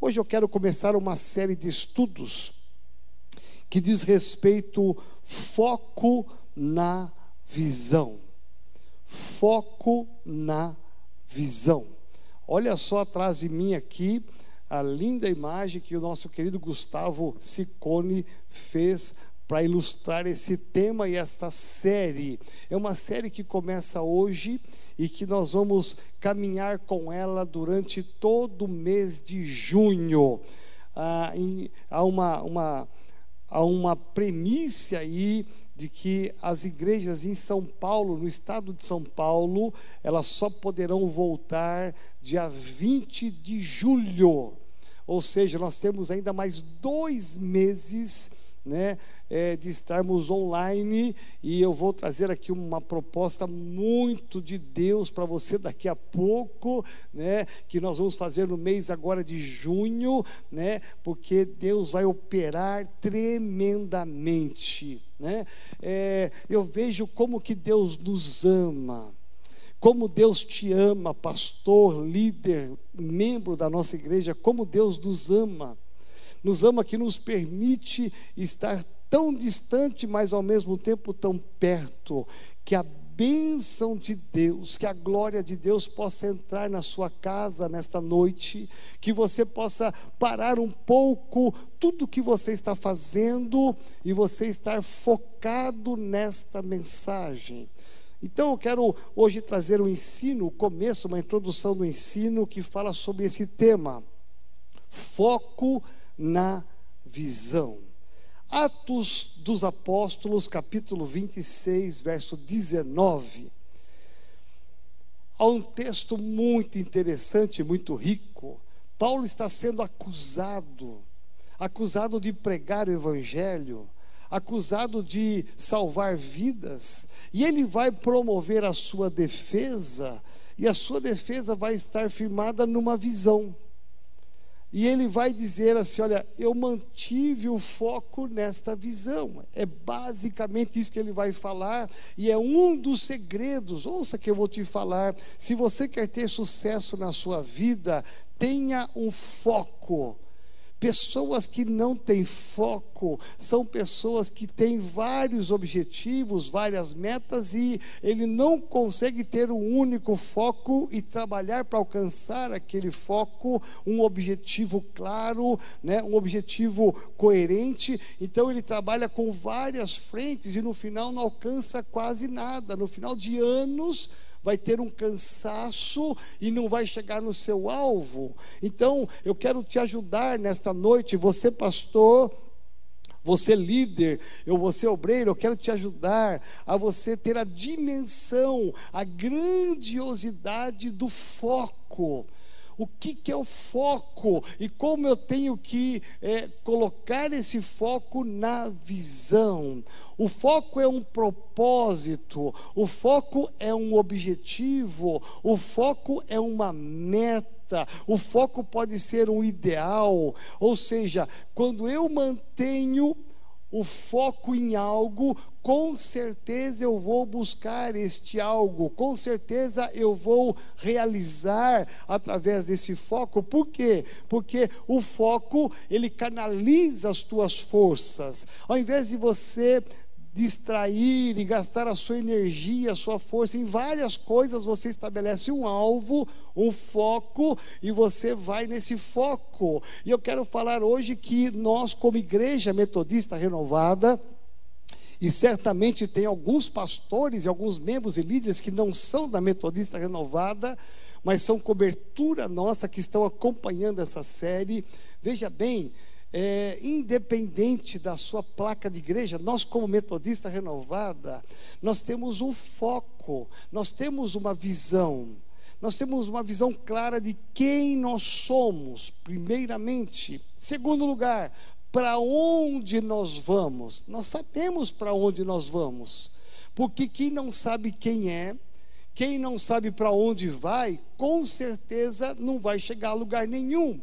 Hoje eu quero começar uma série de estudos que diz respeito foco na visão. Foco na visão. Olha só atrás de mim aqui a linda imagem que o nosso querido Gustavo Sicone fez para ilustrar esse tema e esta série. É uma série que começa hoje e que nós vamos caminhar com ela durante todo o mês de junho. Ah, em, há uma, uma, há uma premissa aí de que as igrejas em São Paulo, no estado de São Paulo, elas só poderão voltar dia 20 de julho. Ou seja, nós temos ainda mais dois meses né, é, de estarmos online e eu vou trazer aqui uma proposta muito de Deus para você daqui a pouco, né, que nós vamos fazer no mês agora de junho, né, porque Deus vai operar tremendamente, né? É, eu vejo como que Deus nos ama. Como Deus te ama, pastor, líder, membro da nossa igreja, como Deus nos ama nos ama que nos permite estar tão distante, mas ao mesmo tempo tão perto, que a bênção de Deus, que a glória de Deus possa entrar na sua casa nesta noite, que você possa parar um pouco tudo que você está fazendo e você estar focado nesta mensagem. Então eu quero hoje trazer um ensino, o começo, uma introdução do ensino que fala sobre esse tema. Foco na visão. Atos dos Apóstolos, capítulo 26, verso 19. Há um texto muito interessante, muito rico. Paulo está sendo acusado, acusado de pregar o evangelho, acusado de salvar vidas, e ele vai promover a sua defesa, e a sua defesa vai estar firmada numa visão. E ele vai dizer assim: Olha, eu mantive o foco nesta visão. É basicamente isso que ele vai falar, e é um dos segredos. Ouça que eu vou te falar. Se você quer ter sucesso na sua vida, tenha um foco. Pessoas que não têm foco são pessoas que têm vários objetivos, várias metas e ele não consegue ter um único foco e trabalhar para alcançar aquele foco, um objetivo claro, né, um objetivo coerente. Então ele trabalha com várias frentes e no final não alcança quase nada. No final de anos, vai ter um cansaço e não vai chegar no seu alvo. Então, eu quero te ajudar nesta noite, você pastor, você líder, eu você obreiro, eu quero te ajudar a você ter a dimensão, a grandiosidade do foco o que, que é o foco e como eu tenho que é, colocar esse foco na visão. O foco é um propósito, o foco é um objetivo, o foco é uma meta. O foco pode ser um ideal, ou seja, quando eu mantenho o foco em algo, com certeza eu vou buscar este algo, com certeza eu vou realizar através desse foco. Por quê? Porque o foco, ele canaliza as tuas forças. Ao invés de você distrair e gastar a sua energia, a sua força em várias coisas, você estabelece um alvo, um foco e você vai nesse foco. E eu quero falar hoje que nós, como igreja metodista renovada, e certamente tem alguns pastores e alguns membros e líderes que não são da metodista renovada, mas são cobertura nossa que estão acompanhando essa série. Veja bem, é, independente da sua placa de igreja, nós, como metodista renovada, nós temos um foco, nós temos uma visão, nós temos uma visão clara de quem nós somos, primeiramente. Segundo lugar, para onde nós vamos? Nós sabemos para onde nós vamos, porque quem não sabe quem é, quem não sabe para onde vai, com certeza não vai chegar a lugar nenhum.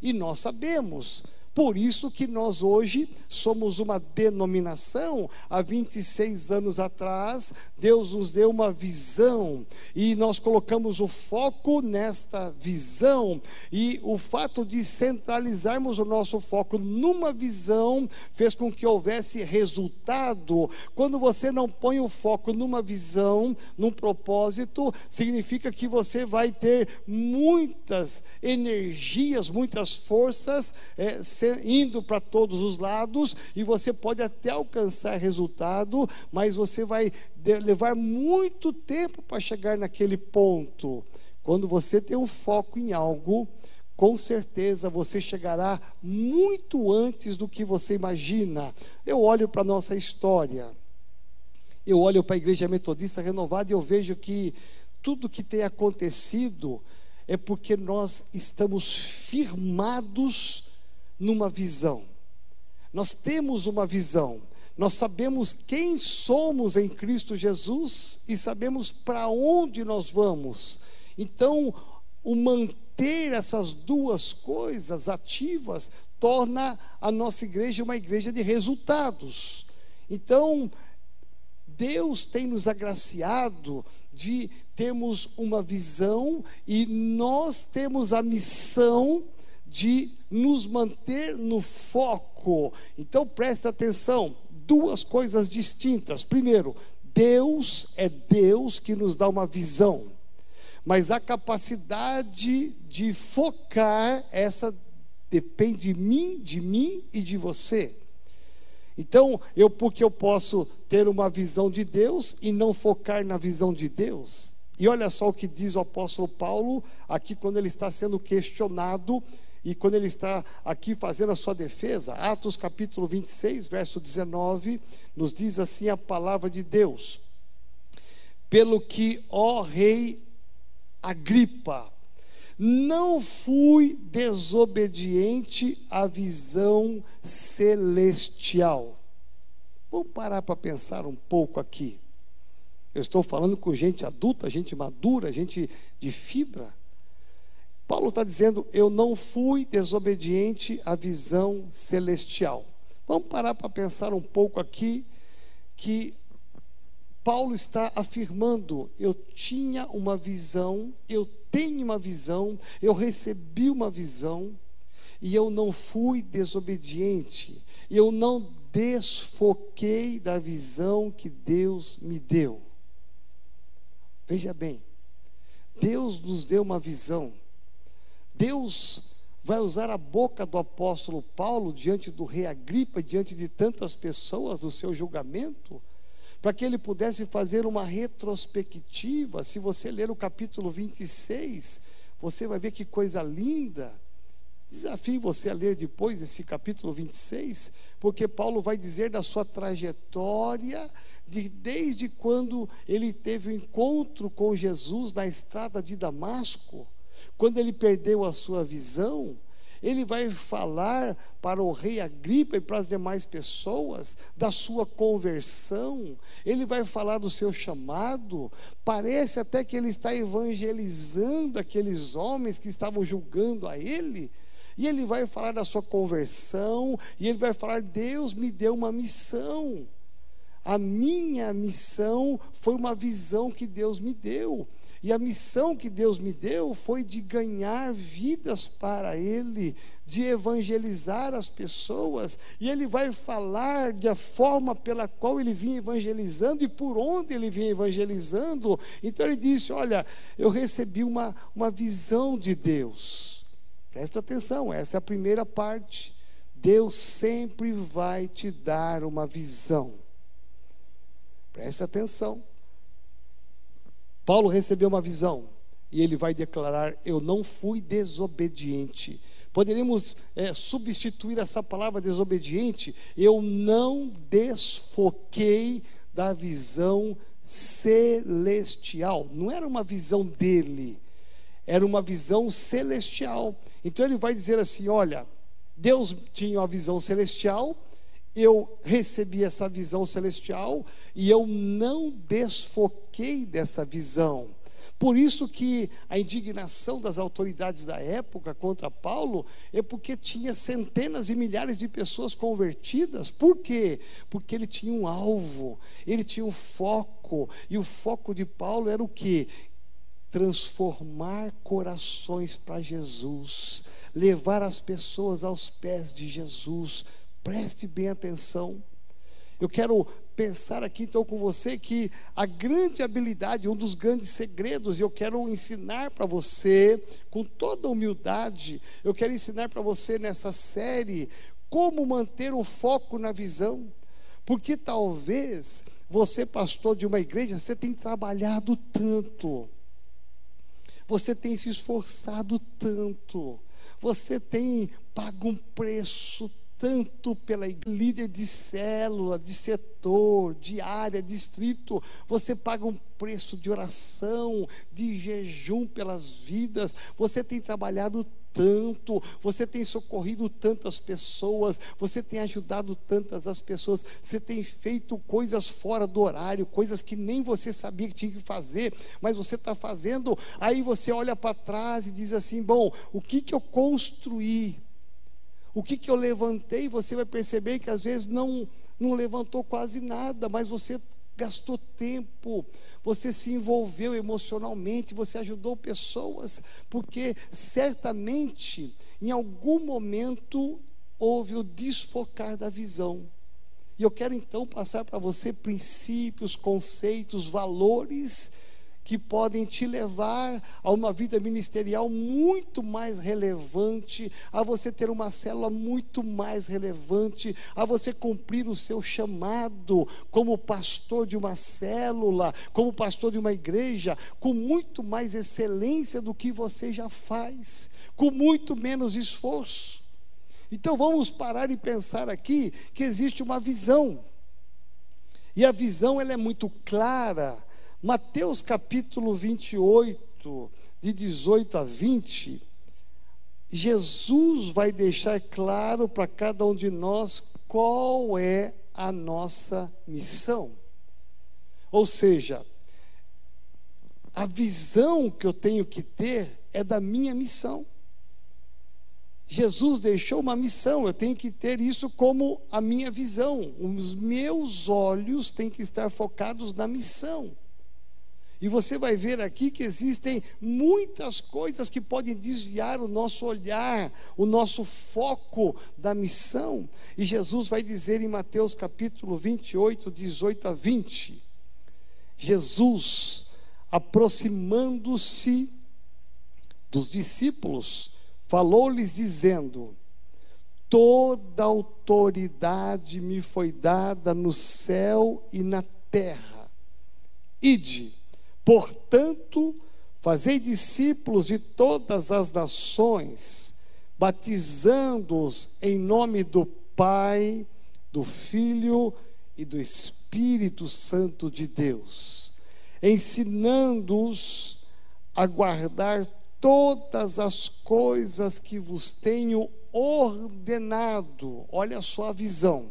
E nós sabemos Por isso que nós hoje somos uma denominação. Há 26 anos atrás, Deus nos deu uma visão e nós colocamos o foco nesta visão. E o fato de centralizarmos o nosso foco numa visão fez com que houvesse resultado. Quando você não põe o foco numa visão, num propósito, significa que você vai ter muitas energias, muitas forças. É, indo para todos os lados e você pode até alcançar resultado, mas você vai levar muito tempo para chegar naquele ponto. Quando você tem um foco em algo, com certeza você chegará muito antes do que você imagina. Eu olho para a nossa história, eu olho para a Igreja Metodista Renovada e eu vejo que tudo que tem acontecido é porque nós estamos firmados numa visão. Nós temos uma visão. Nós sabemos quem somos em Cristo Jesus e sabemos para onde nós vamos. Então, o manter essas duas coisas ativas torna a nossa igreja uma igreja de resultados. Então, Deus tem nos agraciado de termos uma visão e nós temos a missão de nos manter no foco. Então preste atenção, duas coisas distintas. Primeiro, Deus é Deus que nos dá uma visão, mas a capacidade de focar, essa depende de mim, de mim e de você. Então, eu porque eu posso ter uma visão de Deus e não focar na visão de Deus. E olha só o que diz o apóstolo Paulo aqui quando ele está sendo questionado e quando ele está aqui fazendo a sua defesa, Atos capítulo 26, verso 19, nos diz assim a palavra de Deus: Pelo que, ó rei Agripa, não fui desobediente à visão celestial. Vamos parar para pensar um pouco aqui. Eu estou falando com gente adulta, gente madura, gente de fibra. Paulo está dizendo: Eu não fui desobediente à visão celestial. Vamos parar para pensar um pouco aqui que Paulo está afirmando: eu tinha uma visão, eu tenho uma visão, eu recebi uma visão, e eu não fui desobediente, eu não desfoquei da visão que Deus me deu. Veja bem, Deus nos deu uma visão, Deus vai usar a boca do apóstolo Paulo diante do rei Agripa, diante de tantas pessoas do seu julgamento, para que ele pudesse fazer uma retrospectiva. Se você ler o capítulo 26, você vai ver que coisa linda. Desafio você a ler depois esse capítulo 26, porque Paulo vai dizer da sua trajetória, de, desde quando ele teve o um encontro com Jesus na estrada de Damasco quando ele perdeu a sua visão, ele vai falar para o rei Agripa e para as demais pessoas da sua conversão, ele vai falar do seu chamado. Parece até que ele está evangelizando aqueles homens que estavam julgando a ele. E ele vai falar da sua conversão, e ele vai falar: Deus me deu uma missão. A minha missão foi uma visão que Deus me deu. E a missão que Deus me deu foi de ganhar vidas para Ele, de evangelizar as pessoas. E Ele vai falar da forma pela qual Ele vinha evangelizando e por onde Ele vinha evangelizando. Então Ele disse: Olha, eu recebi uma, uma visão de Deus. Presta atenção, essa é a primeira parte. Deus sempre vai te dar uma visão. Presta atenção. Paulo recebeu uma visão e ele vai declarar: Eu não fui desobediente. Poderíamos é, substituir essa palavra desobediente, eu não desfoquei da visão celestial. Não era uma visão dele, era uma visão celestial. Então ele vai dizer assim: olha, Deus tinha uma visão celestial, eu recebi essa visão celestial e eu não desfoquei dessa visão. Por isso que a indignação das autoridades da época contra Paulo é porque tinha centenas e milhares de pessoas convertidas. Por quê? Porque ele tinha um alvo, ele tinha um foco, e o foco de Paulo era o quê? transformar corações para Jesus, levar as pessoas aos pés de Jesus. Preste bem atenção. Eu quero pensar aqui então com você que a grande habilidade, um dos grandes segredos, e eu quero ensinar para você, com toda humildade, eu quero ensinar para você nessa série como manter o foco na visão. Porque talvez você, pastor de uma igreja, você tem trabalhado tanto você tem se esforçado tanto, você tem pago um preço tanto pela líder de célula, de setor, de área, distrito, você paga um preço de oração, de jejum pelas vidas, você tem trabalhado tanto, você tem socorrido tantas pessoas, você tem ajudado tantas as pessoas, você tem feito coisas fora do horário, coisas que nem você sabia que tinha que fazer, mas você está fazendo. Aí você olha para trás e diz assim: bom, o que, que eu construí? O que, que eu levantei? Você vai perceber que às vezes não, não levantou quase nada, mas você gastou tempo, você se envolveu emocionalmente, você ajudou pessoas, porque certamente em algum momento houve o desfocar da visão. E eu quero então passar para você princípios, conceitos, valores que podem te levar a uma vida ministerial muito mais relevante, a você ter uma célula muito mais relevante, a você cumprir o seu chamado como pastor de uma célula, como pastor de uma igreja, com muito mais excelência do que você já faz, com muito menos esforço. Então vamos parar e pensar aqui que existe uma visão. E a visão ela é muito clara Mateus capítulo 28, de 18 a 20, Jesus vai deixar claro para cada um de nós qual é a nossa missão. Ou seja, a visão que eu tenho que ter é da minha missão. Jesus deixou uma missão, eu tenho que ter isso como a minha visão. Os meus olhos têm que estar focados na missão. E você vai ver aqui que existem muitas coisas que podem desviar o nosso olhar, o nosso foco da missão. E Jesus vai dizer em Mateus capítulo 28, 18 a 20: Jesus, aproximando-se dos discípulos, falou-lhes dizendo: Toda autoridade me foi dada no céu e na terra. Ide Portanto, fazei discípulos de todas as nações, batizando-os em nome do Pai, do Filho e do Espírito Santo de Deus, ensinando-os a guardar todas as coisas que vos tenho ordenado. Olha só a visão.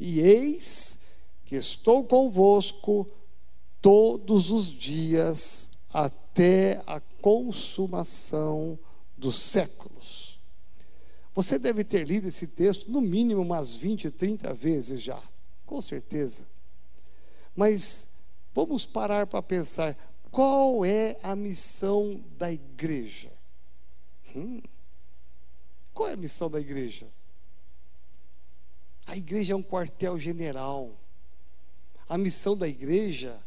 E eis que estou convosco todos os dias até a consumação dos séculos. Você deve ter lido esse texto no mínimo umas 20, 30 vezes já, com certeza. Mas vamos parar para pensar: qual é a missão da igreja? Hum, qual é a missão da igreja? A igreja é um quartel-general. A missão da igreja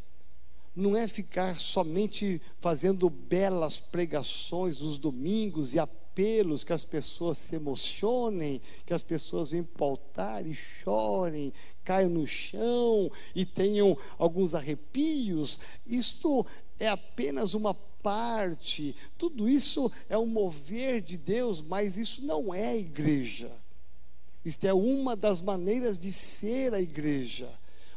não é ficar somente fazendo belas pregações nos domingos e apelos que as pessoas se emocionem, que as pessoas venham pautar e chorem, caiam no chão e tenham alguns arrepios. Isto é apenas uma parte, tudo isso é um mover de Deus, mas isso não é igreja. Isto é uma das maneiras de ser a igreja.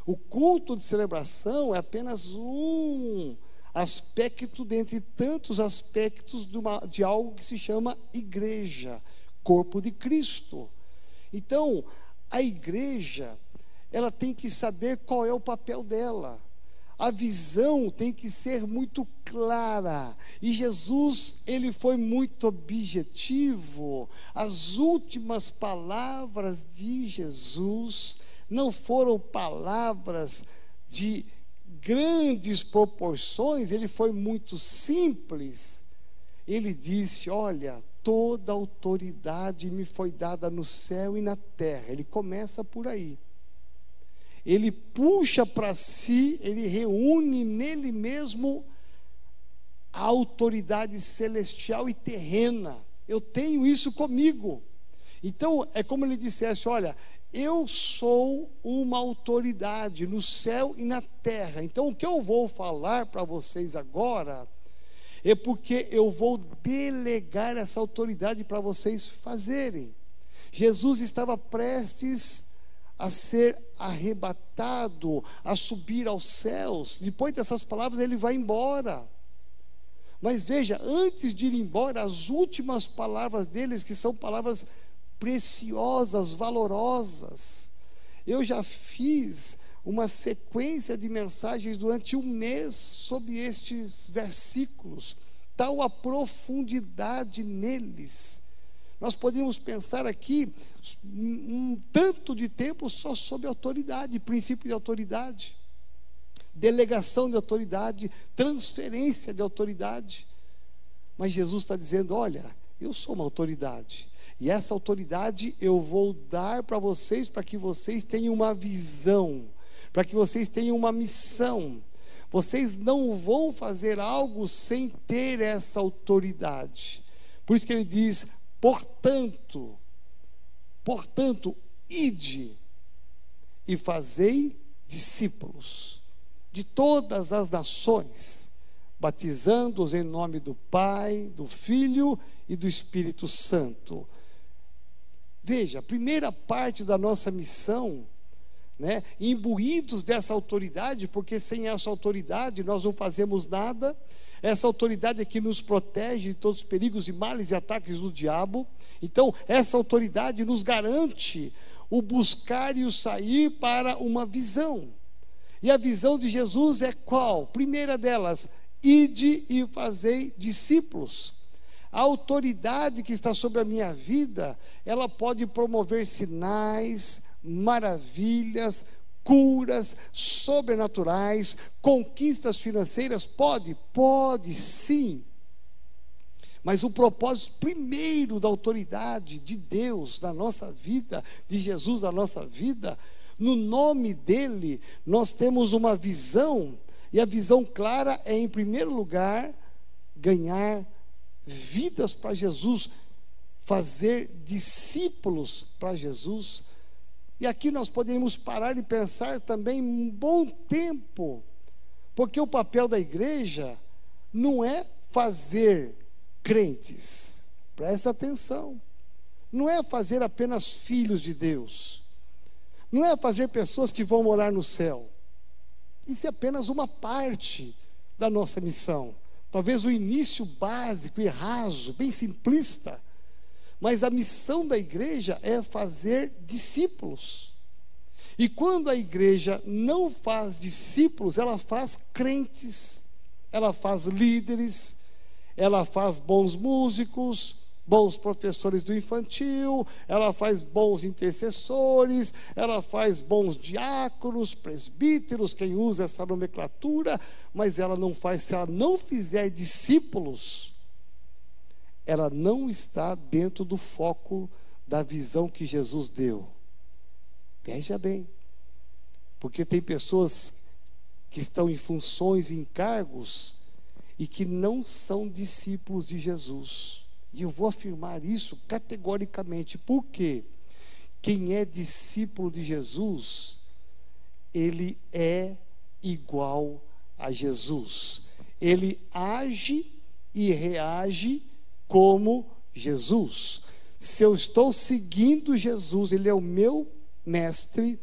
O culto de celebração é apenas um aspecto dentre tantos aspectos de, uma, de algo que se chama igreja, corpo de Cristo. Então, a igreja, ela tem que saber qual é o papel dela. a visão tem que ser muito clara. E Jesus, ele foi muito objetivo. As últimas palavras de Jesus não foram palavras de grandes proporções, ele foi muito simples. Ele disse: Olha, toda autoridade me foi dada no céu e na terra. Ele começa por aí. Ele puxa para si, ele reúne nele mesmo a autoridade celestial e terrena. Eu tenho isso comigo. Então, é como ele dissesse: Olha, eu sou uma autoridade no céu e na terra. Então, o que eu vou falar para vocês agora é porque eu vou delegar essa autoridade para vocês fazerem. Jesus estava prestes a ser arrebatado, a subir aos céus. Depois dessas palavras, ele vai embora. Mas veja, antes de ir embora, as últimas palavras deles, que são palavras preciosas, valorosas. Eu já fiz uma sequência de mensagens durante um mês sobre estes versículos, tal a profundidade neles. Nós podemos pensar aqui um tanto de tempo só sobre autoridade, princípio de autoridade, delegação de autoridade, transferência de autoridade. Mas Jesus está dizendo: olha, eu sou uma autoridade. E essa autoridade eu vou dar para vocês, para que vocês tenham uma visão, para que vocês tenham uma missão. Vocês não vão fazer algo sem ter essa autoridade. Por isso que ele diz: portanto, portanto, ide e fazei discípulos de todas as nações, batizando-os em nome do Pai, do Filho e do Espírito Santo Veja, a primeira parte da nossa missão, né, imbuídos dessa autoridade, porque sem essa autoridade nós não fazemos nada. Essa autoridade é que nos protege de todos os perigos e males e ataques do diabo. Então, essa autoridade nos garante o buscar e o sair para uma visão. E a visão de Jesus é qual? Primeira delas, ide e fazei discípulos. A autoridade que está sobre a minha vida, ela pode promover sinais, maravilhas, curas sobrenaturais, conquistas financeiras? Pode? Pode sim. Mas o propósito primeiro da autoridade de Deus na nossa vida, de Jesus na nossa vida, no nome dele, nós temos uma visão, e a visão clara é, em primeiro lugar, ganhar vidas para Jesus, fazer discípulos para Jesus. E aqui nós podemos parar e pensar também um bom tempo, porque o papel da igreja não é fazer crentes, presta atenção, não é fazer apenas filhos de Deus, não é fazer pessoas que vão morar no céu, isso é apenas uma parte da nossa missão. Talvez o início básico e raso, bem simplista. Mas a missão da igreja é fazer discípulos. E quando a igreja não faz discípulos, ela faz crentes, ela faz líderes, ela faz bons músicos, bons professores do infantil, ela faz bons intercessores, ela faz bons diáconos, presbíteros, quem usa essa nomenclatura, mas ela não faz, se ela não fizer discípulos, ela não está dentro do foco da visão que Jesus deu. Veja bem, porque tem pessoas que estão em funções e encargos e que não são discípulos de Jesus. E eu vou afirmar isso categoricamente, porque quem é discípulo de Jesus, ele é igual a Jesus. Ele age e reage como Jesus. Se eu estou seguindo Jesus, ele é o meu mestre,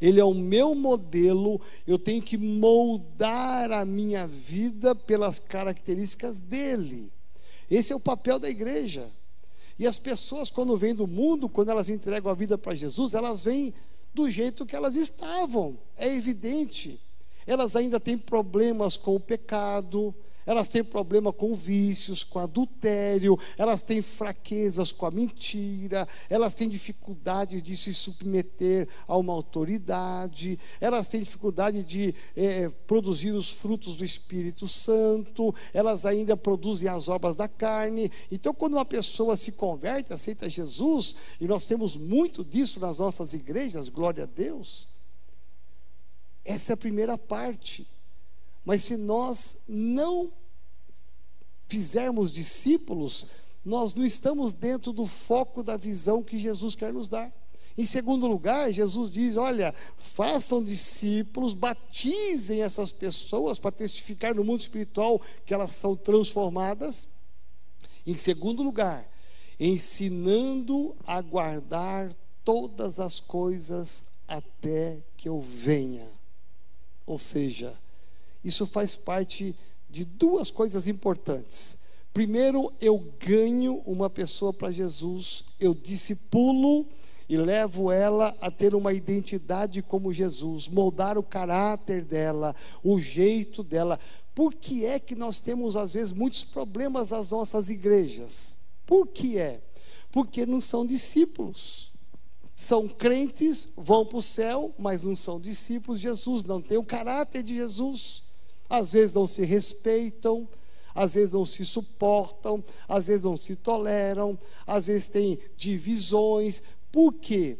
ele é o meu modelo, eu tenho que moldar a minha vida pelas características dele. Esse é o papel da igreja. E as pessoas, quando vêm do mundo, quando elas entregam a vida para Jesus, elas vêm do jeito que elas estavam, é evidente. elas ainda têm problemas com o pecado, elas têm problema com vícios, com adultério, elas têm fraquezas com a mentira, elas têm dificuldade de se submeter a uma autoridade, elas têm dificuldade de é, produzir os frutos do Espírito Santo, elas ainda produzem as obras da carne. Então, quando uma pessoa se converte, aceita Jesus, e nós temos muito disso nas nossas igrejas, glória a Deus. Essa é a primeira parte. Mas se nós não fizermos discípulos, nós não estamos dentro do foco da visão que Jesus quer nos dar. Em segundo lugar, Jesus diz: olha, façam discípulos, batizem essas pessoas para testificar no mundo espiritual que elas são transformadas. Em segundo lugar, ensinando a guardar todas as coisas até que eu venha. Ou seja, isso faz parte de duas coisas importantes. Primeiro, eu ganho uma pessoa para Jesus, eu discipulo e levo ela a ter uma identidade como Jesus, moldar o caráter dela, o jeito dela. Por que é que nós temos às vezes muitos problemas nas nossas igrejas? Por que é? Porque não são discípulos. São crentes, vão para o céu, mas não são discípulos de Jesus, não tem o caráter de Jesus. Às vezes não se respeitam, às vezes não se suportam, às vezes não se toleram, às vezes tem divisões. Por quê?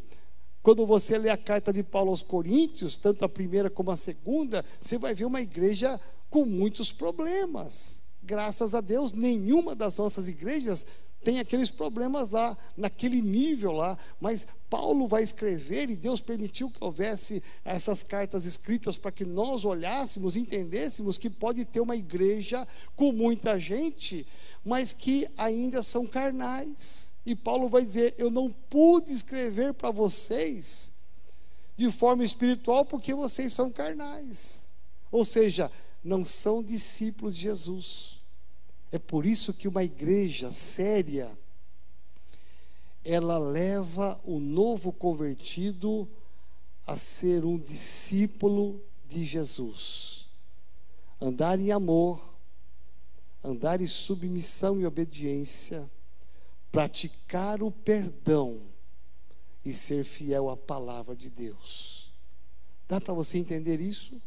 Quando você lê a carta de Paulo aos Coríntios, tanto a primeira como a segunda, você vai ver uma igreja com muitos problemas. Graças a Deus, nenhuma das nossas igrejas tem aqueles problemas lá, naquele nível lá, mas Paulo vai escrever e Deus permitiu que houvesse essas cartas escritas para que nós olhássemos, entendêssemos que pode ter uma igreja com muita gente, mas que ainda são carnais. E Paulo vai dizer: Eu não pude escrever para vocês de forma espiritual porque vocês são carnais. Ou seja, não são discípulos de Jesus. É por isso que uma igreja séria ela leva o novo convertido a ser um discípulo de Jesus. Andar em amor, andar em submissão e obediência, praticar o perdão e ser fiel à palavra de Deus. Dá para você entender isso?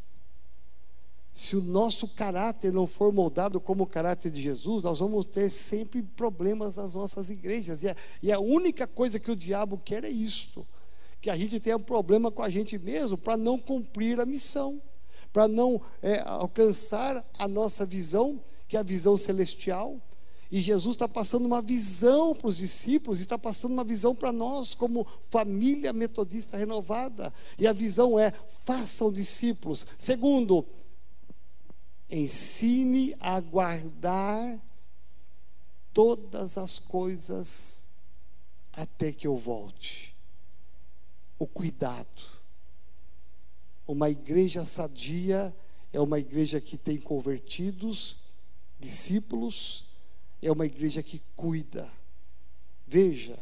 Se o nosso caráter não for moldado como o caráter de Jesus, nós vamos ter sempre problemas nas nossas igrejas. E a, e a única coisa que o diabo quer é isto: que a gente tenha um problema com a gente mesmo para não cumprir a missão, para não é, alcançar a nossa visão, que é a visão celestial. E Jesus está passando uma visão para os discípulos e está passando uma visão para nós, como família metodista renovada. E a visão é: façam discípulos. Segundo, ensine a guardar todas as coisas até que eu volte. O cuidado. Uma igreja sadia é uma igreja que tem convertidos, discípulos, é uma igreja que cuida. Veja,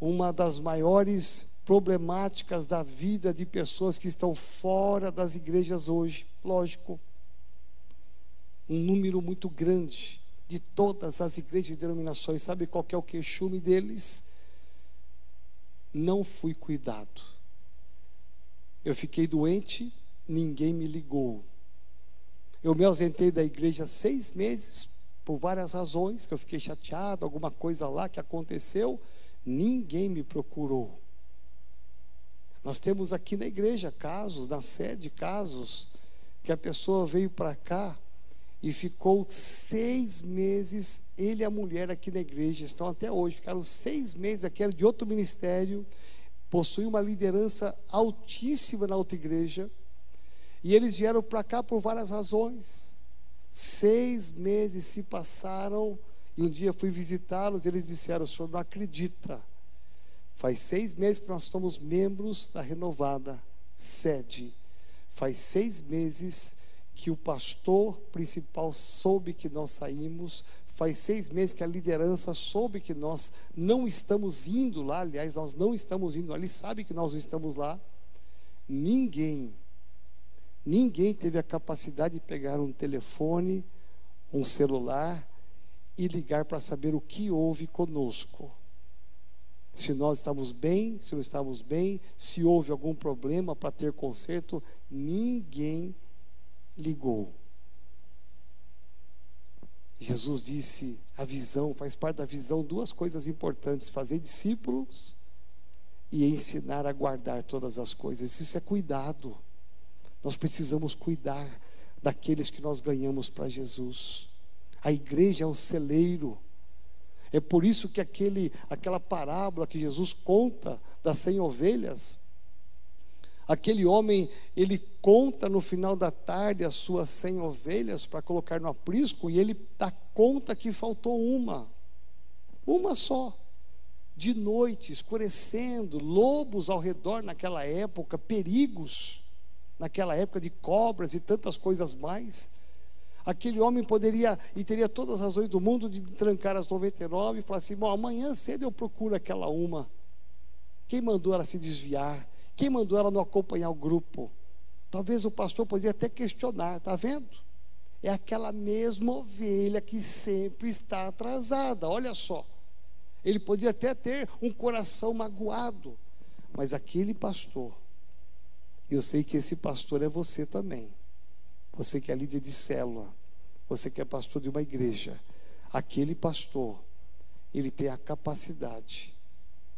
uma das maiores problemáticas da vida de pessoas que estão fora das igrejas hoje, lógico, um número muito grande de todas as igrejas e denominações. Sabe qual é o queixume deles? Não fui cuidado. Eu fiquei doente, ninguém me ligou. Eu me ausentei da igreja seis meses, por várias razões, que eu fiquei chateado, alguma coisa lá que aconteceu, ninguém me procurou. Nós temos aqui na igreja casos, na sede, casos, que a pessoa veio para cá e ficou seis meses, ele e a mulher aqui na igreja, estão até hoje, ficaram seis meses aqui, era de outro ministério, possui uma liderança altíssima na outra igreja, e eles vieram para cá por várias razões. Seis meses se passaram, e um dia fui visitá-los, eles disseram: o senhor não acredita. Faz seis meses que nós somos membros da renovada sede. Faz seis meses que o pastor principal soube que nós saímos. Faz seis meses que a liderança soube que nós não estamos indo lá. Aliás, nós não estamos indo lá. Ele sabe que nós não estamos lá. Ninguém, Ninguém teve a capacidade de pegar um telefone, um celular e ligar para saber o que houve conosco. Se nós estamos bem, se não estamos bem, se houve algum problema para ter conserto, ninguém ligou. Jesus disse: a visão, faz parte da visão, duas coisas importantes: fazer discípulos e ensinar a guardar todas as coisas. Isso é cuidado. Nós precisamos cuidar daqueles que nós ganhamos para Jesus. A igreja é o celeiro. É por isso que aquele, aquela parábola que Jesus conta das cem ovelhas, aquele homem, ele conta no final da tarde as suas cem ovelhas para colocar no aprisco e ele dá conta que faltou uma, uma só. De noite, escurecendo, lobos ao redor naquela época, perigos naquela época de cobras e tantas coisas mais. Aquele homem poderia e teria todas as razões do mundo de trancar as 99 e falar assim: bom, amanhã cedo eu procuro aquela uma. Quem mandou ela se desviar? Quem mandou ela não acompanhar o grupo? Talvez o pastor poderia até questionar, está vendo? É aquela mesma ovelha que sempre está atrasada, olha só. Ele poderia até ter um coração magoado, mas aquele pastor eu sei que esse pastor é você também. Você que é líder de célula, você que é pastor de uma igreja. Aquele pastor, ele tem a capacidade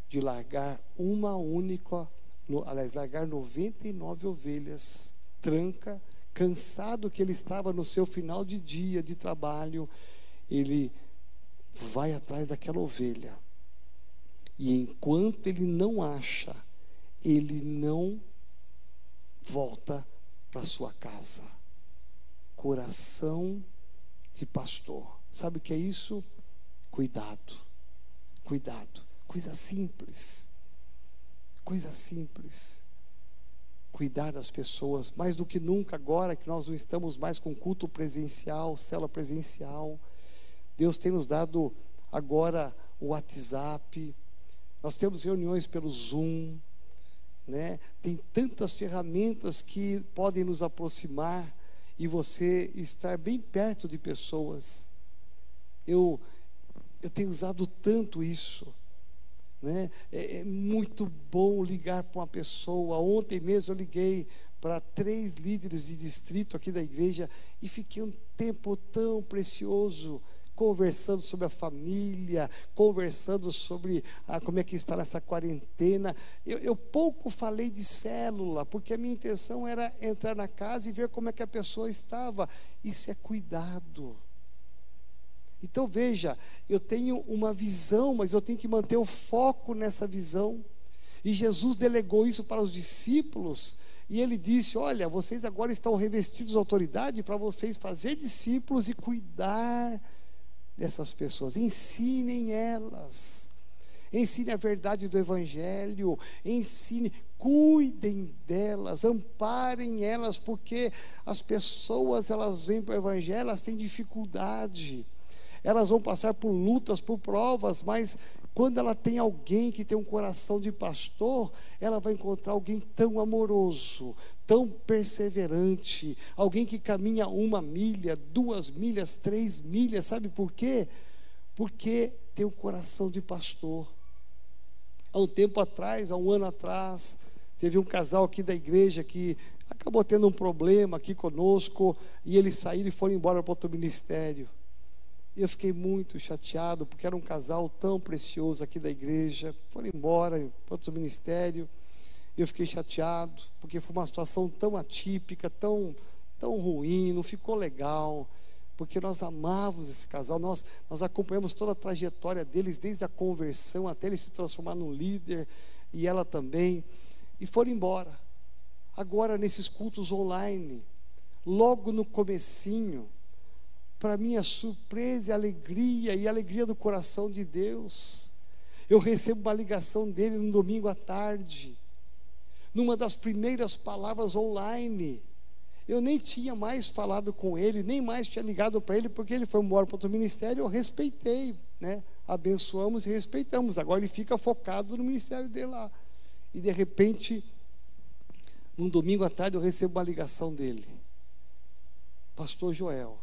de largar uma única, aliás, largar 99 ovelhas, tranca, cansado que ele estava no seu final de dia de trabalho, ele vai atrás daquela ovelha. E enquanto ele não acha, ele não volta para sua casa. Coração de pastor. Sabe o que é isso? Cuidado. Cuidado. Coisa simples. Coisa simples. Cuidar das pessoas, mais do que nunca agora que nós não estamos mais com culto presencial, célula presencial. Deus tem nos dado agora o WhatsApp. Nós temos reuniões pelo Zoom né? Tem tantas ferramentas que podem nos aproximar e você estar bem perto de pessoas. Eu eu tenho usado tanto isso. Né? É, é muito bom ligar para uma pessoa. Ontem mesmo eu liguei para três líderes de distrito aqui da igreja e fiquei um tempo tão precioso conversando sobre a família, conversando sobre como é que está nessa quarentena. Eu, eu, pouco falei de célula, porque a minha intenção era entrar na casa e ver como é que a pessoa estava. Isso é cuidado. Então veja, eu tenho uma visão, mas eu tenho que manter o foco nessa visão. E Jesus delegou isso para os discípulos. E ele disse: Olha, vocês agora estão revestidos de autoridade para vocês fazer discípulos e cuidar dessas pessoas, ensinem elas. Ensine a verdade do Evangelho, ensine, cuidem delas, amparem elas, porque as pessoas elas vêm para o Evangelho, elas têm dificuldade, elas vão passar por lutas, por provas, mas quando ela tem alguém que tem um coração de pastor, ela vai encontrar alguém tão amoroso, tão perseverante, alguém que caminha uma milha, duas milhas, três milhas, sabe por quê? Porque tem um coração de pastor. Há um tempo atrás, há um ano atrás, teve um casal aqui da igreja que acabou tendo um problema aqui conosco e eles saíram e foram embora para outro ministério. E eu fiquei muito chateado, porque era um casal tão precioso aqui da igreja. Foram embora para outro ministério. E eu fiquei chateado, porque foi uma situação tão atípica, tão, tão ruim, não ficou legal. Porque nós amávamos esse casal, nós, nós acompanhamos toda a trajetória deles, desde a conversão até ele se transformar no líder, e ela também. E foram embora. Agora, nesses cultos online, logo no comecinho, para minha surpresa e alegria e alegria do coração de Deus, eu recebo uma ligação dele no domingo à tarde, numa das primeiras palavras online. Eu nem tinha mais falado com ele, nem mais tinha ligado para ele, porque ele foi embora para outro ministério, eu respeitei, né? Abençoamos e respeitamos. Agora ele fica focado no ministério dele lá. E de repente, Um domingo à tarde eu recebo uma ligação dele. Pastor Joel,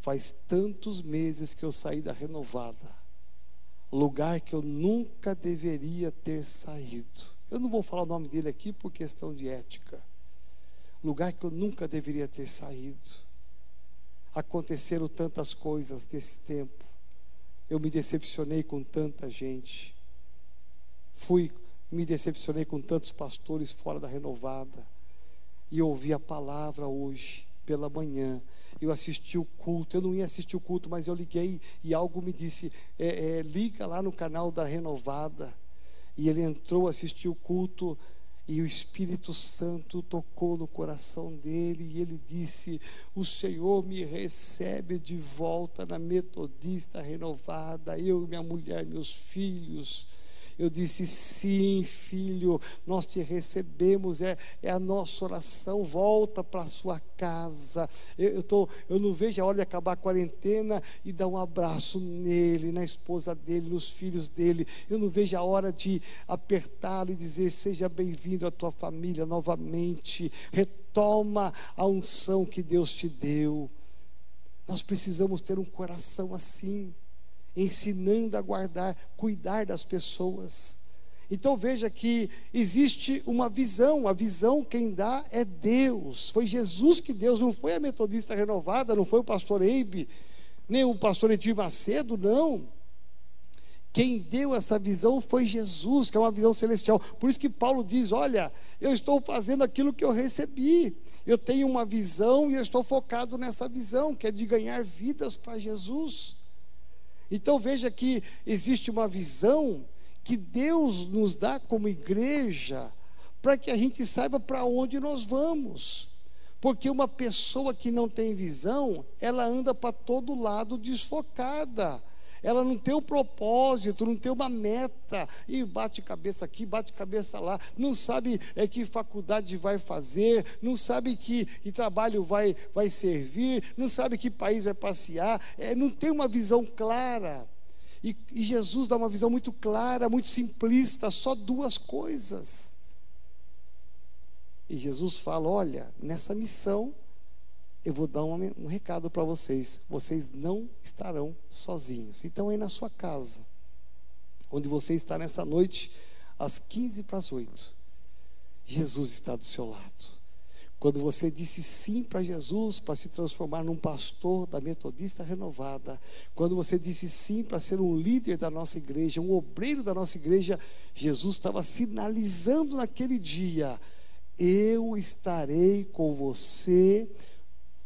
faz tantos meses que eu saí da renovada, lugar que eu nunca deveria ter saído. Eu não vou falar o nome dele aqui por questão de ética. Lugar que eu nunca deveria ter saído. Aconteceram tantas coisas nesse tempo. Eu me decepcionei com tanta gente. Fui, me decepcionei com tantos pastores fora da renovada. E ouvi a palavra hoje, pela manhã. Eu assisti o culto, eu não ia assistir o culto, mas eu liguei e algo me disse: é, é, liga lá no canal da renovada. E ele entrou, assistiu o culto e o Espírito Santo tocou no coração dele e ele disse: O Senhor me recebe de volta na metodista renovada, eu, minha mulher, meus filhos. Eu disse: Sim, filho, nós te recebemos, é, é a nossa oração. Volta para a sua casa. Eu, eu, tô, eu não vejo a hora de acabar a quarentena e dar um abraço nele, na esposa dele, nos filhos dele. Eu não vejo a hora de apertá-lo e dizer: Seja bem-vindo à tua família novamente. Retoma a unção que Deus te deu. Nós precisamos ter um coração assim ensinando a guardar, cuidar das pessoas. Então veja que existe uma visão, a visão quem dá é Deus. Foi Jesus que Deus, não foi a metodista renovada, não foi o pastor Eibe, nem o pastor Edir Macedo, não. Quem deu essa visão foi Jesus, que é uma visão celestial. Por isso que Paulo diz: Olha, eu estou fazendo aquilo que eu recebi. Eu tenho uma visão e eu estou focado nessa visão, que é de ganhar vidas para Jesus. Então veja que existe uma visão que Deus nos dá como igreja para que a gente saiba para onde nós vamos. Porque uma pessoa que não tem visão, ela anda para todo lado desfocada ela não tem um propósito, não tem uma meta, e bate cabeça aqui, bate cabeça lá, não sabe é, que faculdade vai fazer, não sabe que, que trabalho vai, vai servir, não sabe que país vai passear, é, não tem uma visão clara. E, e Jesus dá uma visão muito clara, muito simplista, só duas coisas. E Jesus fala: olha, nessa missão eu vou dar um, um recado para vocês: vocês não estarão sozinhos. Então, aí na sua casa, onde você está nessa noite, às 15 para as 8, Jesus está do seu lado. Quando você disse sim para Jesus, para se transformar num pastor da Metodista Renovada, quando você disse sim para ser um líder da nossa igreja, um obreiro da nossa igreja, Jesus estava sinalizando naquele dia: eu estarei com você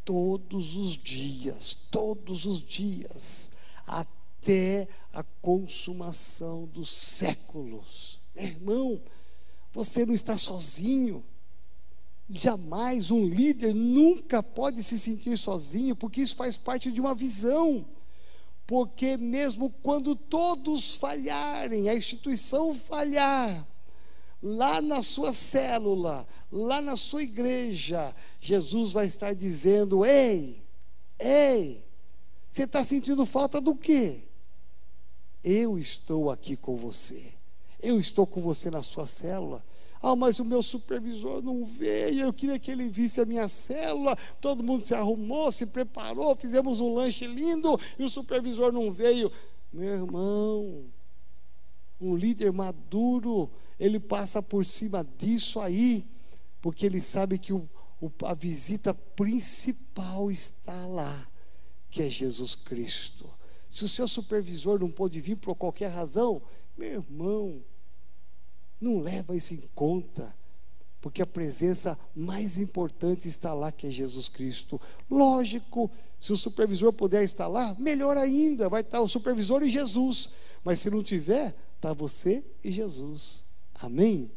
todos os dias, todos os dias, até a consumação dos séculos. Meu irmão, você não está sozinho. Jamais um líder nunca pode se sentir sozinho, porque isso faz parte de uma visão. Porque mesmo quando todos falharem, a instituição falhar, lá na sua célula, lá na sua igreja, Jesus vai estar dizendo: Ei, ei, você está sentindo falta do quê? Eu estou aqui com você. Eu estou com você na sua célula. Ah, mas o meu supervisor não veio. Eu queria que ele visse a minha célula. Todo mundo se arrumou, se preparou, fizemos um lanche lindo e o supervisor não veio. Meu irmão, um líder maduro, ele passa por cima disso aí, porque ele sabe que o, o, a visita principal está lá, que é Jesus Cristo. Se o seu supervisor não pôde vir por qualquer razão, meu irmão, não leva isso em conta, porque a presença mais importante está lá, que é Jesus Cristo. Lógico, se o supervisor puder estar lá, melhor ainda, vai estar o supervisor e Jesus. Mas se não tiver, está você e Jesus. Amém?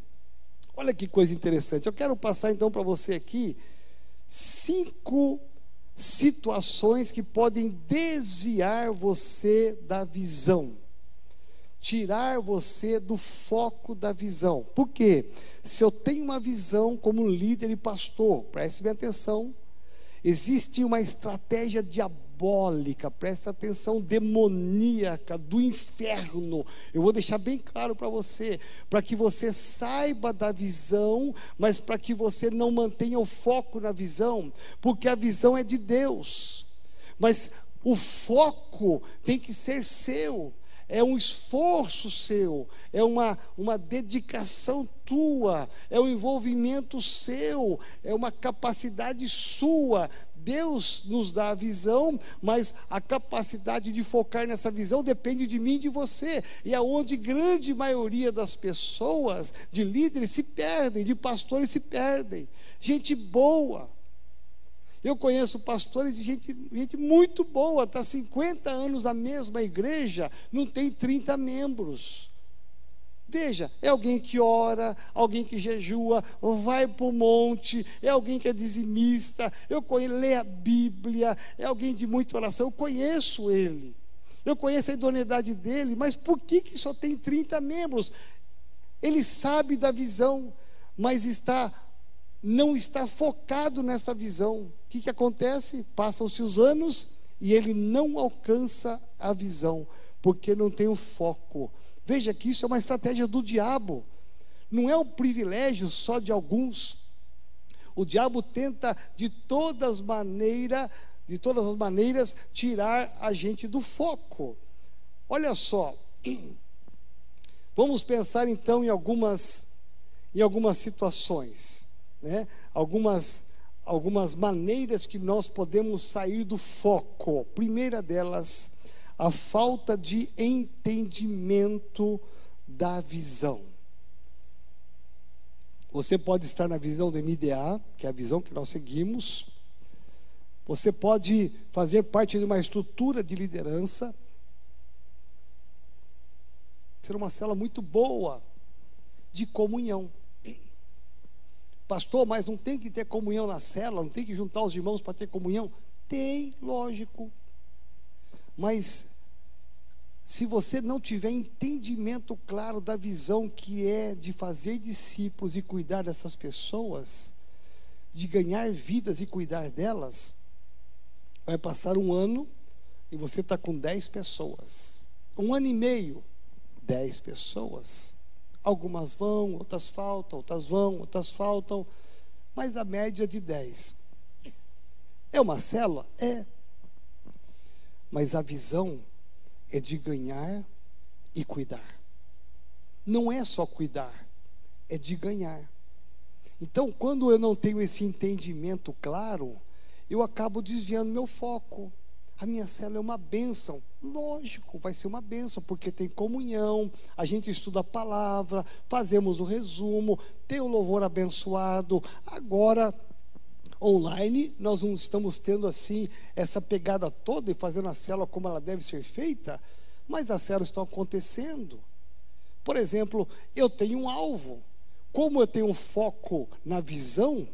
Olha que coisa interessante. Eu quero passar então para você aqui cinco situações que podem desviar você da visão, tirar você do foco da visão. Por quê? Se eu tenho uma visão como líder e pastor, preste bem atenção, existe uma estratégia diabólica diabólica, presta atenção, demoníaca, do inferno. Eu vou deixar bem claro para você, para que você saiba da visão, mas para que você não mantenha o foco na visão, porque a visão é de Deus. Mas o foco tem que ser seu é um esforço seu, é uma, uma dedicação tua, é um envolvimento seu, é uma capacidade sua. Deus nos dá a visão, mas a capacidade de focar nessa visão depende de mim e de você. E é onde grande maioria das pessoas, de líderes, se perdem, de pastores se perdem. Gente boa, eu conheço pastores de gente, gente muito boa, está 50 anos na mesma igreja, não tem 30 membros. Veja, é alguém que ora, alguém que jejua, vai para o monte, é alguém que é dizimista, eu conheço, lê a Bíblia, é alguém de muita oração, eu conheço ele, eu conheço a idoneidade dele, mas por que, que só tem 30 membros? Ele sabe da visão, mas está não está focado nessa visão. O que, que acontece? Passam-se os anos e ele não alcança a visão, porque não tem o foco. Veja que isso é uma estratégia do diabo, não é um privilégio só de alguns. O diabo tenta de todas maneiras, de todas as maneiras, tirar a gente do foco. Olha só, vamos pensar então em algumas, em algumas situações né, algumas, algumas maneiras que nós podemos sair do foco. Primeira delas, a falta de entendimento da visão. Você pode estar na visão do MDA, que é a visão que nós seguimos. Você pode fazer parte de uma estrutura de liderança. Ser uma cela muito boa de comunhão. Pastor, mas não tem que ter comunhão na célula, não tem que juntar os irmãos para ter comunhão? Tem, lógico. Mas se você não tiver entendimento claro da visão que é de fazer discípulos e cuidar dessas pessoas, de ganhar vidas e cuidar delas, vai passar um ano e você está com dez pessoas. Um ano e meio, dez pessoas. Algumas vão, outras faltam, outras vão, outras faltam, mas a média de 10. É uma célula? É. Mas a visão é de ganhar e cuidar. Não é só cuidar, é de ganhar. Então, quando eu não tenho esse entendimento claro, eu acabo desviando meu foco. A minha célula é uma bênção. Lógico, vai ser uma bênção, porque tem comunhão, a gente estuda a palavra, fazemos o resumo, tem o louvor abençoado. Agora, online, nós não estamos tendo assim essa pegada toda e fazendo a célula como ela deve ser feita, mas as células estão acontecendo. Por exemplo, eu tenho um alvo. Como eu tenho um foco na visão,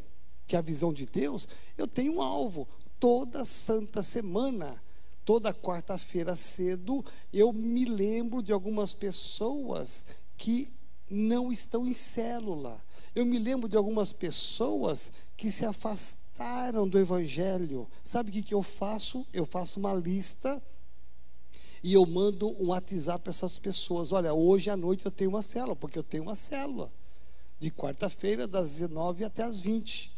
que é a visão de Deus, eu tenho um alvo toda santa semana, toda quarta-feira cedo, eu me lembro de algumas pessoas que não estão em célula. Eu me lembro de algumas pessoas que se afastaram do Evangelho. Sabe o que, que eu faço? Eu faço uma lista e eu mando um WhatsApp para essas pessoas. Olha, hoje à noite eu tenho uma célula, porque eu tenho uma célula. De quarta-feira, das 19 até as 20.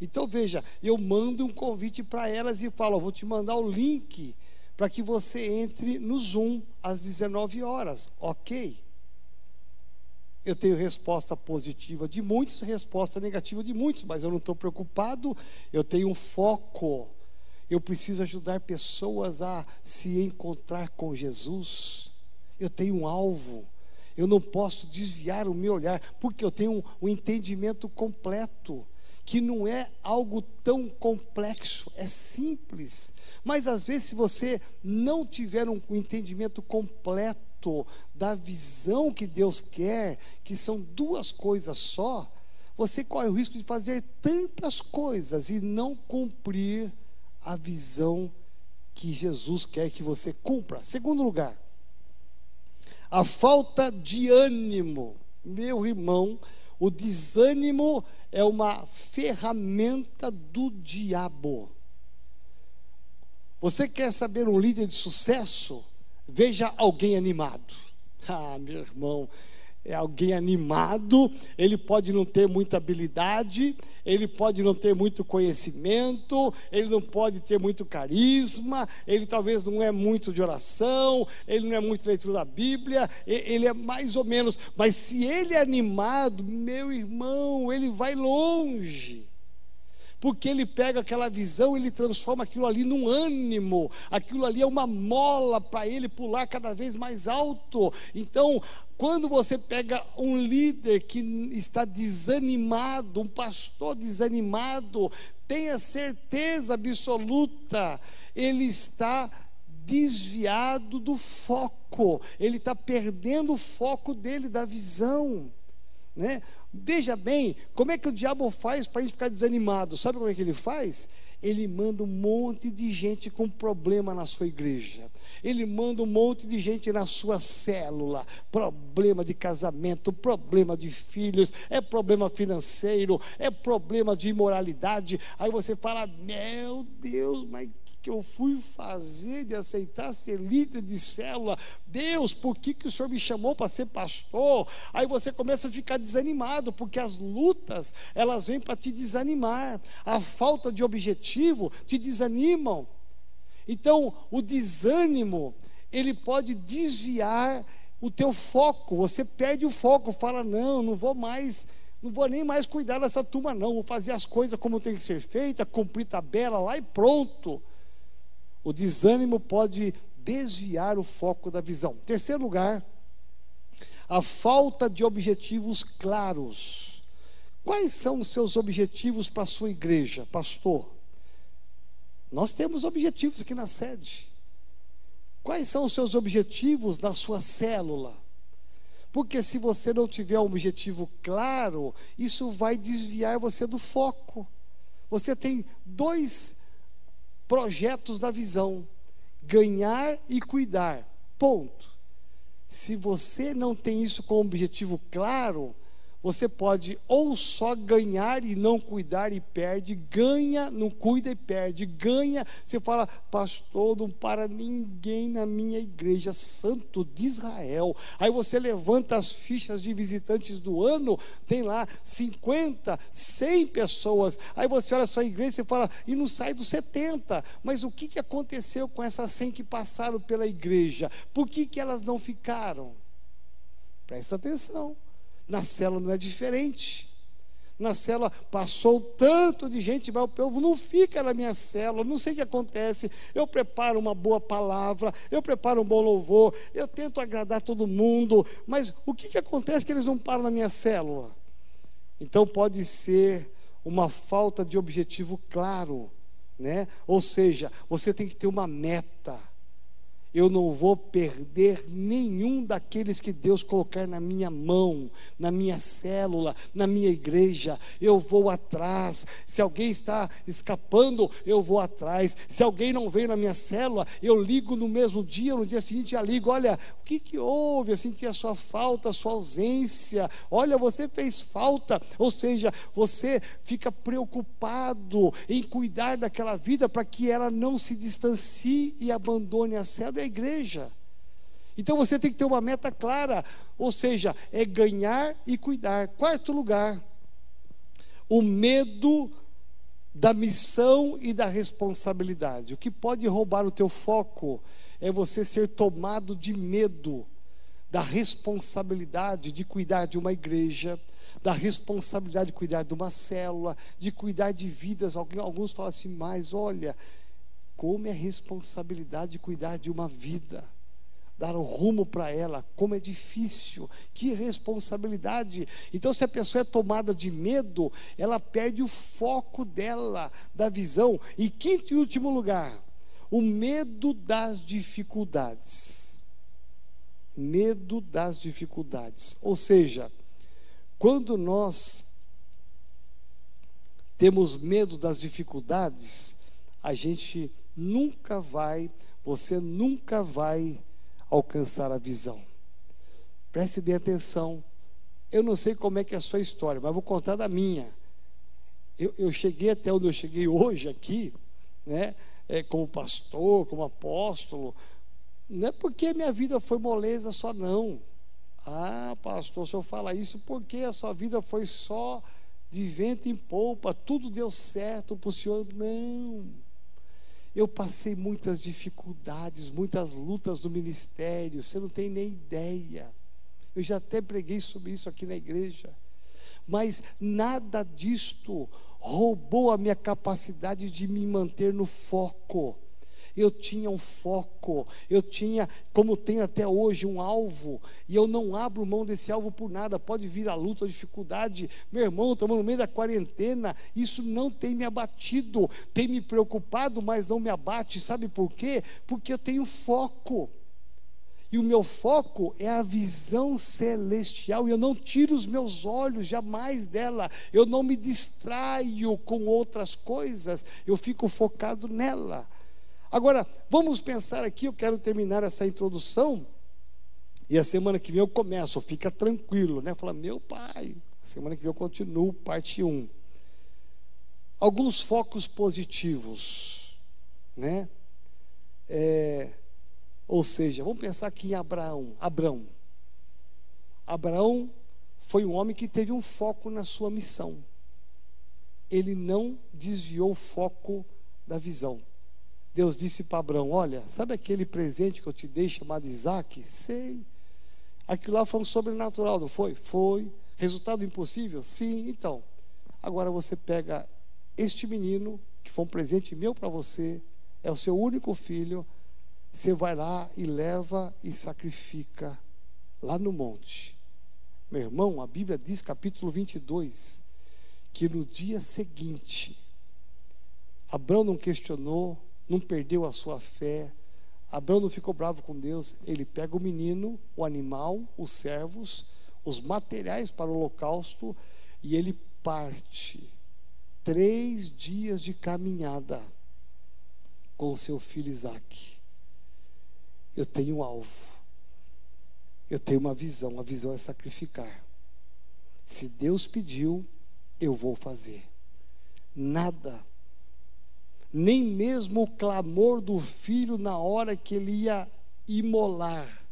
Então veja, eu mando um convite para elas e falo: vou te mandar o link para que você entre no Zoom às 19 horas. Ok? Eu tenho resposta positiva de muitos, resposta negativa de muitos, mas eu não estou preocupado, eu tenho um foco. Eu preciso ajudar pessoas a se encontrar com Jesus. Eu tenho um alvo. Eu não posso desviar o meu olhar, porque eu tenho um, entendimento completo que não é algo tão complexo, é simples. Mas às vezes, se você não tiver um entendimento completo da visão que Deus quer, que são duas coisas só, você corre o risco de fazer tantas coisas e não cumprir a visão que Jesus quer que você cumpra. Segundo lugar, a falta de ânimo. Meu irmão, o desânimo é uma ferramenta do diabo. Você quer saber um líder de sucesso? Veja alguém animado. Ah, meu irmão, é alguém animado, ele pode não ter muita habilidade, ele pode não ter muito conhecimento, ele não pode ter muito carisma, ele talvez não é muito de oração, ele não é muito leitura da Bíblia, ele é mais ou menos, mas se ele é animado, meu irmão, ele vai longe porque ele pega aquela visão, ele transforma aquilo ali num ânimo, aquilo ali é uma mola para ele pular cada vez mais alto. Então, quando você pega um líder que está desanimado, um pastor desanimado, tenha certeza absoluta, ele está desviado do foco, ele está perdendo o foco dele, da visão. Né? Veja bem, como é que o diabo faz para a gente ficar desanimado? Sabe como é que ele faz? Ele manda um monte de gente com problema na sua igreja. Ele manda um monte de gente na sua célula. Problema de casamento, problema de filhos, é problema financeiro, é problema de imoralidade. Aí você fala: Meu Deus, mas que eu fui fazer de aceitar ser líder de célula? Deus, por que, que o Senhor me chamou para ser pastor? Aí você começa a ficar desanimado, porque as lutas, elas vêm para te desanimar. A falta de objetivo te desanimam. Então, o desânimo, ele pode desviar o teu foco. Você perde o foco, fala: "Não, não vou mais não vou nem mais cuidar dessa turma, não. Vou fazer as coisas como tem que ser feita, cumprir tabela lá e pronto. O desânimo pode desviar o foco da visão. Terceiro lugar, a falta de objetivos claros. Quais são os seus objetivos para a sua igreja, pastor? Nós temos objetivos aqui na sede. Quais são os seus objetivos na sua célula? Porque se você não tiver um objetivo claro, isso vai desviar você do foco. Você tem dois projetos da visão: ganhar e cuidar. Ponto. Se você não tem isso como objetivo claro, você pode ou só ganhar e não cuidar e perde, ganha, não cuida e perde, ganha. Você fala, pastor, não para ninguém na minha igreja, santo de Israel. Aí você levanta as fichas de visitantes do ano, tem lá 50, 100 pessoas. Aí você olha a sua igreja e fala, e não sai dos 70. Mas o que, que aconteceu com essas 100 que passaram pela igreja? Por que, que elas não ficaram? Presta atenção. Na célula não é diferente. Na célula passou tanto de gente, mas o povo não fica na minha célula, não sei o que acontece. Eu preparo uma boa palavra, eu preparo um bom louvor, eu tento agradar todo mundo, mas o que, que acontece que eles não param na minha célula? Então pode ser uma falta de objetivo claro, né? Ou seja, você tem que ter uma meta eu não vou perder nenhum daqueles que Deus colocar na minha mão, na minha célula, na minha igreja. Eu vou atrás. Se alguém está escapando, eu vou atrás. Se alguém não veio na minha célula, eu ligo no mesmo dia, no dia seguinte já ligo. Olha, o que, que houve? Eu senti a sua falta, a sua ausência. Olha, você fez falta. Ou seja, você fica preocupado em cuidar daquela vida para que ela não se distancie e abandone a célula a igreja. Então você tem que ter uma meta clara, ou seja, é ganhar e cuidar. Quarto lugar, o medo da missão e da responsabilidade. O que pode roubar o teu foco é você ser tomado de medo da responsabilidade de cuidar de uma igreja, da responsabilidade de cuidar de uma célula, de cuidar de vidas. Alguns falam assim, mas olha, como é responsabilidade de cuidar de uma vida, dar o rumo para ela, como é difícil, que responsabilidade. Então, se a pessoa é tomada de medo, ela perde o foco dela, da visão. E quinto e último lugar, o medo das dificuldades. Medo das dificuldades. Ou seja, quando nós temos medo das dificuldades, a gente nunca vai, você nunca vai alcançar a visão. Preste bem atenção. Eu não sei como é que é a sua história, mas vou contar da minha. Eu, eu cheguei até onde eu cheguei hoje aqui, né? é, como pastor, como apóstolo, não é porque minha vida foi moleza só, não. Ah, pastor, o senhor fala isso porque a sua vida foi só de vento em polpa, tudo deu certo para o senhor. Não. Eu passei muitas dificuldades, muitas lutas no ministério, você não tem nem ideia. Eu já até preguei sobre isso aqui na igreja. Mas nada disto roubou a minha capacidade de me manter no foco. Eu tinha um foco, eu tinha, como tenho até hoje, um alvo, e eu não abro mão desse alvo por nada. Pode vir a luta, a dificuldade, meu irmão, estamos no meio da quarentena, isso não tem me abatido, tem me preocupado, mas não me abate. Sabe por quê? Porque eu tenho foco. E o meu foco é a visão celestial, e eu não tiro os meus olhos jamais dela, eu não me distraio com outras coisas, eu fico focado nela. Agora, vamos pensar aqui, eu quero terminar essa introdução, e a semana que vem eu começo, fica tranquilo, né? Fala, meu pai, semana que vem eu continuo, parte 1. Alguns focos positivos, né? É, ou seja, vamos pensar aqui em Abraão. Abraão. Abraão foi um homem que teve um foco na sua missão. Ele não desviou o foco da visão. Deus disse para Abraão: Olha, sabe aquele presente que eu te dei chamado Isaac? Sei. Aquilo lá foi um sobrenatural, não foi? Foi. Resultado impossível? Sim. Então, agora você pega este menino, que foi um presente meu para você, é o seu único filho, você vai lá e leva e sacrifica lá no monte. Meu irmão, a Bíblia diz, capítulo 22, que no dia seguinte, Abraão não questionou, não perdeu a sua fé, Abraão não ficou bravo com Deus, ele pega o menino, o animal, os servos, os materiais para o holocausto e ele parte. Três dias de caminhada com seu filho Isaque eu tenho um alvo. Eu tenho uma visão. A visão é sacrificar. Se Deus pediu, eu vou fazer. Nada, nem mesmo o clamor do filho na hora que ele ia imolar,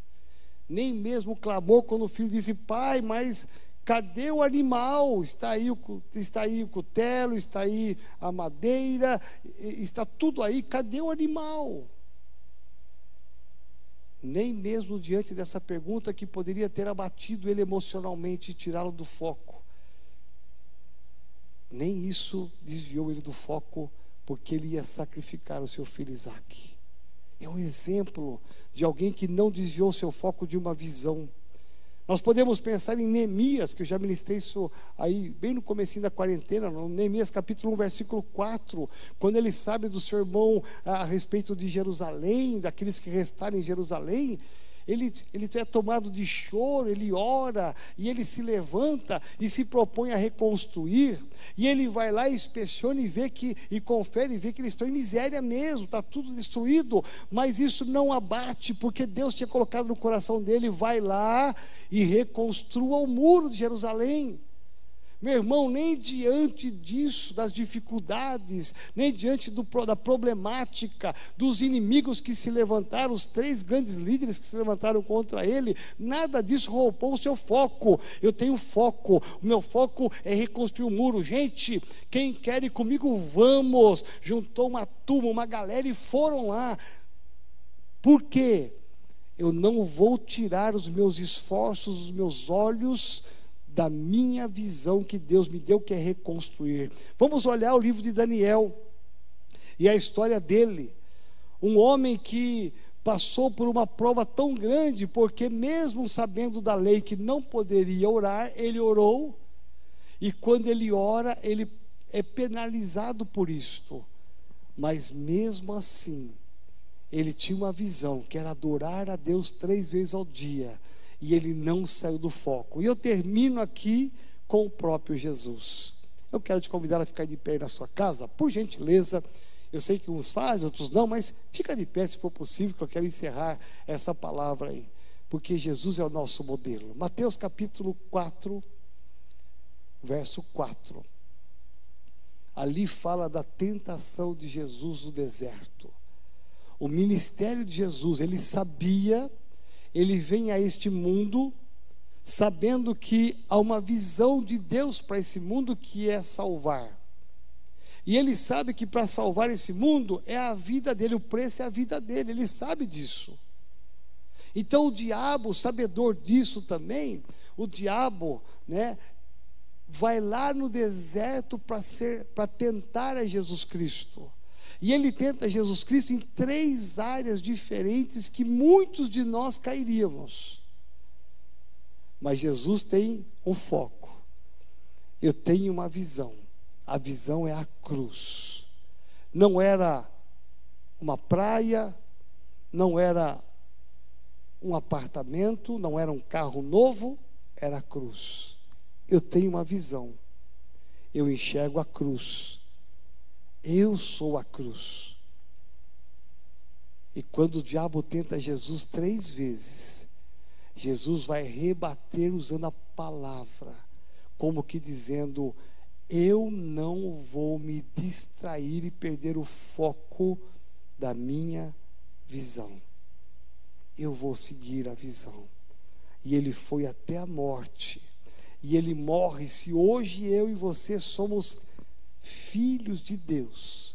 nem mesmo o clamor quando o filho disse: Pai, mas cadê o animal? Está aí o, está aí o cutelo, está aí a madeira, está tudo aí, cadê o animal? nem mesmo diante dessa pergunta que poderia ter abatido ele emocionalmente e tirá-lo do foco. Nem isso desviou ele do foco, porque ele ia sacrificar o seu filho Isaac. É um exemplo de alguém que não desviou seu foco de uma visão nós podemos pensar em Neemias, que eu já ministrei isso aí bem no comecinho da quarentena, no Neemias capítulo 1, versículo 4, quando ele sabe do seu irmão a respeito de Jerusalém, daqueles que restaram em Jerusalém, ele, ele é tomado de choro, ele ora, e ele se levanta e se propõe a reconstruir, e ele vai lá e inspeciona e vê que, e confere e vê que eles estão em miséria mesmo, está tudo destruído, mas isso não abate, porque Deus tinha colocado no coração dele, vai lá e reconstrua o muro de Jerusalém. Meu irmão, nem diante disso, das dificuldades, nem diante do, da problemática, dos inimigos que se levantaram, os três grandes líderes que se levantaram contra ele, nada disso roubou o seu foco. Eu tenho foco, o meu foco é reconstruir o muro. Gente, quem quer ir comigo, vamos. Juntou uma turma, uma galera e foram lá. Por quê? Eu não vou tirar os meus esforços, os meus olhos da minha visão que Deus me deu, que é reconstruir. Vamos olhar o livro de Daniel e a história dele. Um homem que passou por uma prova tão grande, porque mesmo sabendo da lei que não poderia orar, ele orou, e quando ele ora, ele é penalizado por isto. Mas mesmo assim, ele tinha uma visão que era adorar a Deus três vezes ao dia e ele não saiu do foco. E eu termino aqui com o próprio Jesus. Eu quero te convidar a ficar de pé na sua casa, por gentileza. Eu sei que uns fazem, outros não, mas fica de pé se for possível, que eu quero encerrar essa palavra aí. Porque Jesus é o nosso modelo. Mateus capítulo 4, verso 4. Ali fala da tentação de Jesus no deserto. O ministério de Jesus, ele sabia, ele vem a este mundo sabendo que há uma visão de Deus para esse mundo que é salvar. E ele sabe que para salvar esse mundo é a vida dele, o preço é a vida dele, ele sabe disso. Então o diabo, sabedor disso também, o diabo, né, vai lá no deserto para ser para tentar a Jesus Cristo. E ele tenta Jesus Cristo em três áreas diferentes que muitos de nós cairíamos. Mas Jesus tem um foco. Eu tenho uma visão. A visão é a cruz. Não era uma praia, não era um apartamento, não era um carro novo, era a cruz. Eu tenho uma visão. Eu enxergo a cruz. Eu sou a cruz. E quando o diabo tenta Jesus três vezes, Jesus vai rebater usando a palavra, como que dizendo: Eu não vou me distrair e perder o foco da minha visão eu vou seguir a visão. E ele foi até a morte. E ele morre. Se hoje eu e você somos filhos de Deus,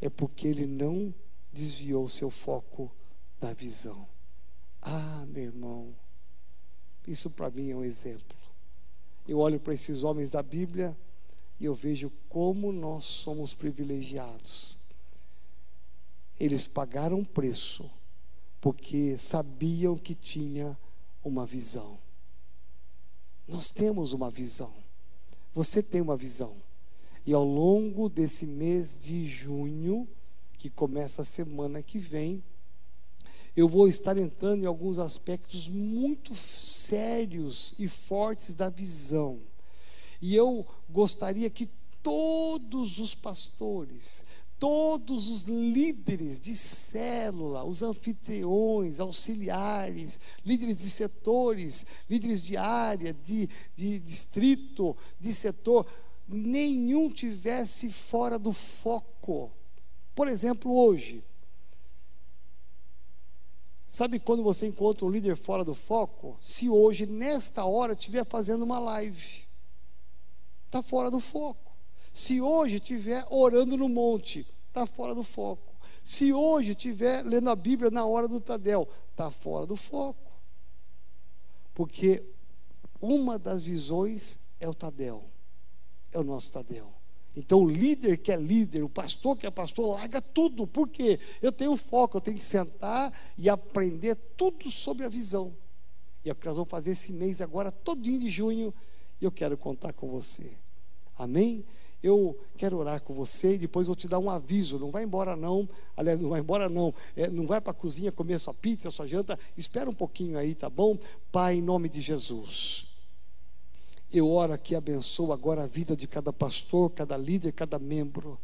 é porque ele não desviou seu foco da visão. Ah, meu irmão, isso para mim é um exemplo. Eu olho para esses homens da Bíblia e eu vejo como nós somos privilegiados. Eles pagaram preço porque sabiam que tinha uma visão. Nós temos uma visão. Você tem uma visão. E ao longo desse mês de junho, que começa a semana que vem, eu vou estar entrando em alguns aspectos muito sérios e fortes da visão. E eu gostaria que todos os pastores, todos os líderes de célula, os anfitriões, auxiliares, líderes de setores, líderes de área, de, de distrito, de setor, nenhum tivesse fora do foco. Por exemplo, hoje, sabe quando você encontra um líder fora do foco? Se hoje, nesta hora, estiver fazendo uma live, está fora do foco. Se hoje estiver orando no monte, está fora do foco. Se hoje estiver lendo a Bíblia na hora do Tadel, está fora do foco. Porque uma das visões é o Tadel, é o nosso Tadel. Então, o líder que é líder, o pastor que é pastor, larga tudo. Por quê? Eu tenho foco, eu tenho que sentar e aprender tudo sobre a visão. E é o que nós vamos fazer esse mês agora, todinho de junho, e eu quero contar com você. Amém? eu quero orar com você e depois vou te dar um aviso. Não vai embora não, aliás, não vai embora não, é, não vai para a cozinha comer sua pizza, sua janta, espera um pouquinho aí, tá bom? Pai, em nome de Jesus. Eu oro aqui, abençoo agora a vida de cada pastor, cada líder, cada membro.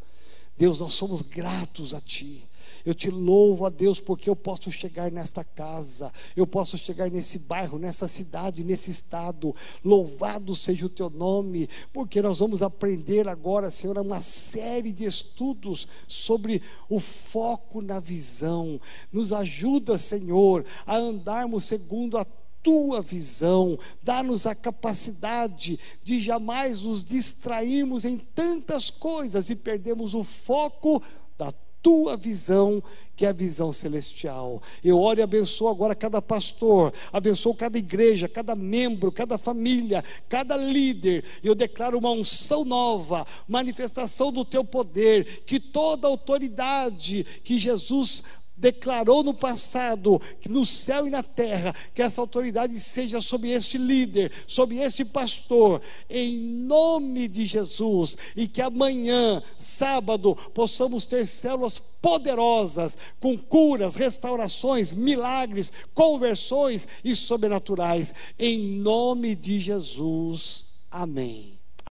Deus, nós somos gratos a Ti. Eu te louvo a Deus porque eu posso chegar nesta casa, eu posso chegar nesse bairro, nessa cidade, nesse estado. Louvado seja o teu nome, porque nós vamos aprender agora, Senhor, uma série de estudos sobre o foco na visão. Nos ajuda, Senhor, a andarmos segundo a tua visão, dá-nos a capacidade de jamais nos distrairmos em tantas coisas e perdemos o foco da tua visão, que é a visão celestial. Eu oro e abençoo agora cada pastor, abençoo cada igreja, cada membro, cada família, cada líder. Eu declaro uma unção nova, manifestação do teu poder, que toda autoridade que Jesus declarou no passado, que no céu e na terra, que essa autoridade seja sobre este líder, sobre este pastor, em nome de Jesus, e que amanhã, sábado, possamos ter células poderosas, com curas, restaurações, milagres, conversões e sobrenaturais, em nome de Jesus. Amém.